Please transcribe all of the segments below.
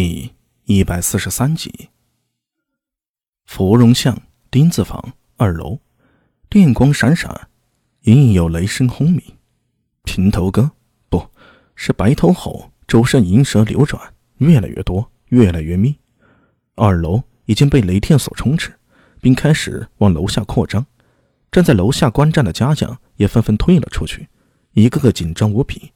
第一百四十三集。芙蓉巷丁字房二楼，电光闪闪，隐隐有雷声轰鸣。平头哥不是白头猴，周身银蛇流转，越来越多，越来越密。二楼已经被雷电所充斥，并开始往楼下扩张。站在楼下观战的家将也纷纷退了出去，一个个紧张无比。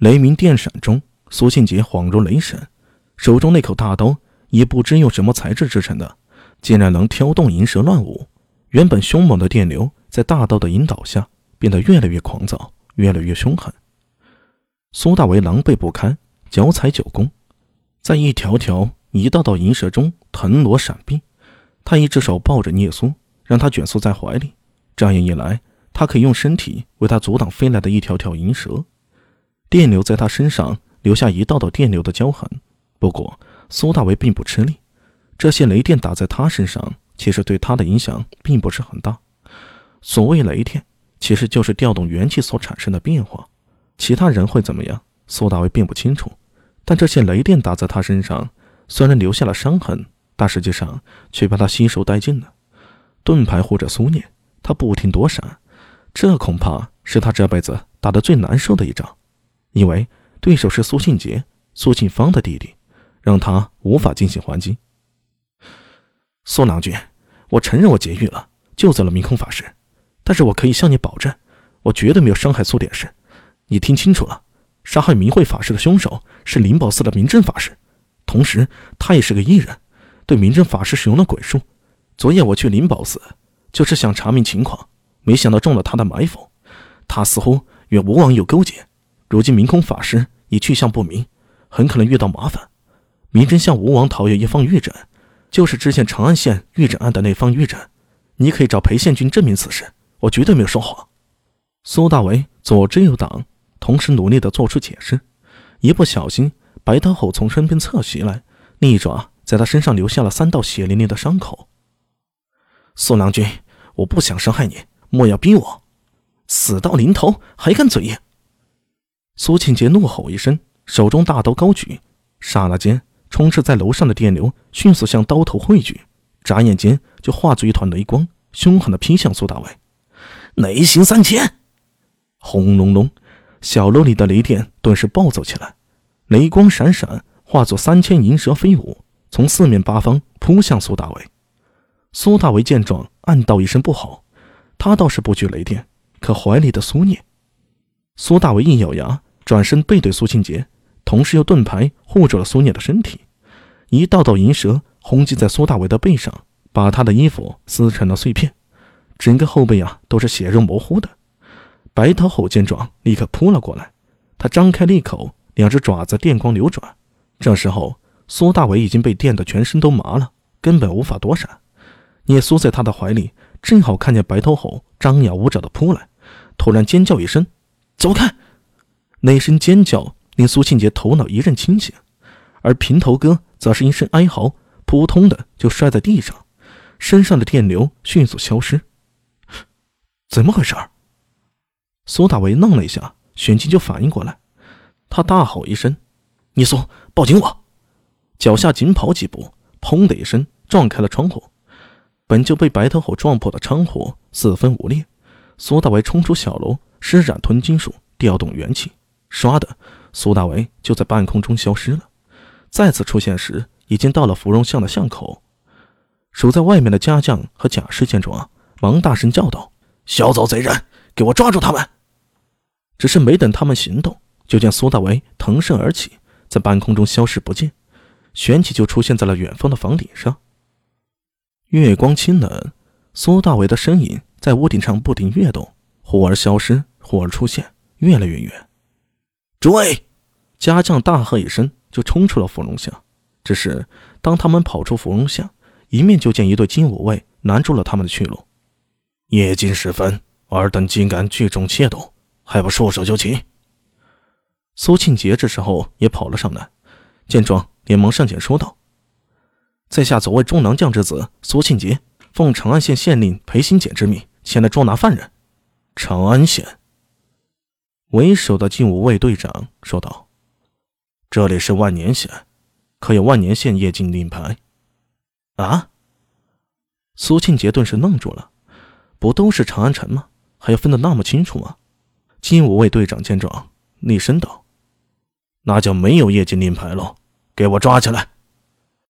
雷鸣电闪中，苏庆杰恍如雷神。手中那口大刀也不知用什么材质制成的，竟然能挑动银蛇乱舞。原本凶猛的电流，在大刀的引导下，变得越来越狂躁，越来越凶狠。苏大为狼狈不堪，脚踩九宫，在一条条、一道道银蛇中腾挪闪避。他一只手抱着聂苏，让他卷缩在怀里，这样一来，他可以用身体为他阻挡飞来的一条条银蛇。电流在他身上留下一道道电流的胶痕。不过，苏大为并不吃力。这些雷电打在他身上，其实对他的影响并不是很大。所谓雷电，其实就是调动元气所产生的变化。其他人会怎么样，苏大为并不清楚。但这些雷电打在他身上，虽然留下了伤痕，但实际上却把他吸收殆尽了。盾牌护着苏念，他不停躲闪，这恐怕是他这辈子打得最难受的一仗，因为对手是苏庆杰、苏庆芳的弟弟。让他无法进行还击。苏郎君，我承认我劫狱了，救走了明空法师，但是我可以向你保证，我绝对没有伤害苏点师。你听清楚了，杀害明慧法师的凶手是灵宝寺的明正法师，同时他也是个异人，对明正法师使用了鬼术。昨夜我去灵宝寺，就是想查明情况，没想到中了他的埋伏。他似乎与吴王有勾结，如今明空法师已去向不明，很可能遇到麻烦。明真向吴王讨要一方玉枕，就是知县长安县玉枕案的那方玉枕。你可以找裴县君证明此事，我绝对没有说谎。苏大为左支右挡，同时努力地做出解释。一不小心，白头猴从身边侧袭来，利爪在他身上留下了三道血淋淋的伤口。苏郎君，我不想伤害你，莫要逼我！死到临头还敢嘴硬！苏庆杰怒吼一声，手中大刀高举，刹那间。充斥在楼上的电流迅速向刀头汇聚，眨眼间就化作一团雷光，凶狠地劈向苏大伟。雷行三千，轰隆隆，小楼里的雷电顿时暴走起来，雷光闪闪，化作三千银蛇飞舞，从四面八方扑向苏大伟。苏大伟见状，暗道一声不好，他倒是不惧雷电，可怀里的苏念……苏大伟一咬牙，转身背对苏庆杰。同时，用盾牌护住了苏念的身体，一道道银蛇轰击在苏大伟的背上，把他的衣服撕成了碎片，整个后背啊都是血肉模糊的。白头猴见状，立刻扑了过来，他张开利口，两只爪子电光流转。这时候，苏大伟已经被电得全身都麻了，根本无法躲闪。聂苏在他的怀里，正好看见白头猴张牙舞爪的扑来，突然尖叫一声：“走开！”那声尖叫。令苏庆杰头脑一阵清醒，而平头哥则是一声哀嚎，扑通的就摔在地上，身上的电流迅速消失。怎么回事？苏大为愣了一下，旋即就反应过来，他大吼一声：“你苏，抱紧我！”脚下紧跑几步，砰的一声撞开了窗户，本就被白头虎撞破的窗户四分五裂。苏大为冲出小楼，施展吞金术，调动元气，唰的。苏大为就在半空中消失了，再次出现时，已经到了芙蓉巷的巷口。守在外面的家将和贾氏见状，忙大声叫道：“小走贼人，给我抓住他们！”只是没等他们行动，就见苏大为腾身而起，在半空中消失不见，旋即就出现在了远方的房顶上。月光清冷，苏大为的身影在屋顶上不停跃动，忽而消失，忽而出现，越来越远。追！家将大喝一声，就冲出了芙蓉巷。只是当他们跑出芙蓉巷，一面就见一对金吾卫拦住了他们的去路。夜静时分，尔等竟敢聚众窃斗，还不束手就擒！苏庆杰这时候也跑了上来，见状连忙上前说道：“在下左卫中郎将之子苏庆杰，奉长安县县令裴新简之命前来捉拿犯人。”长安县为首的金吾卫队长说道。这里是万年县，可有万年县夜禁令牌。啊！苏庆杰顿时愣住了，不都是长安城吗？还要分得那么清楚吗？金吾卫队长见状，厉声道：“那就没有夜禁令牌喽，给我抓起来！”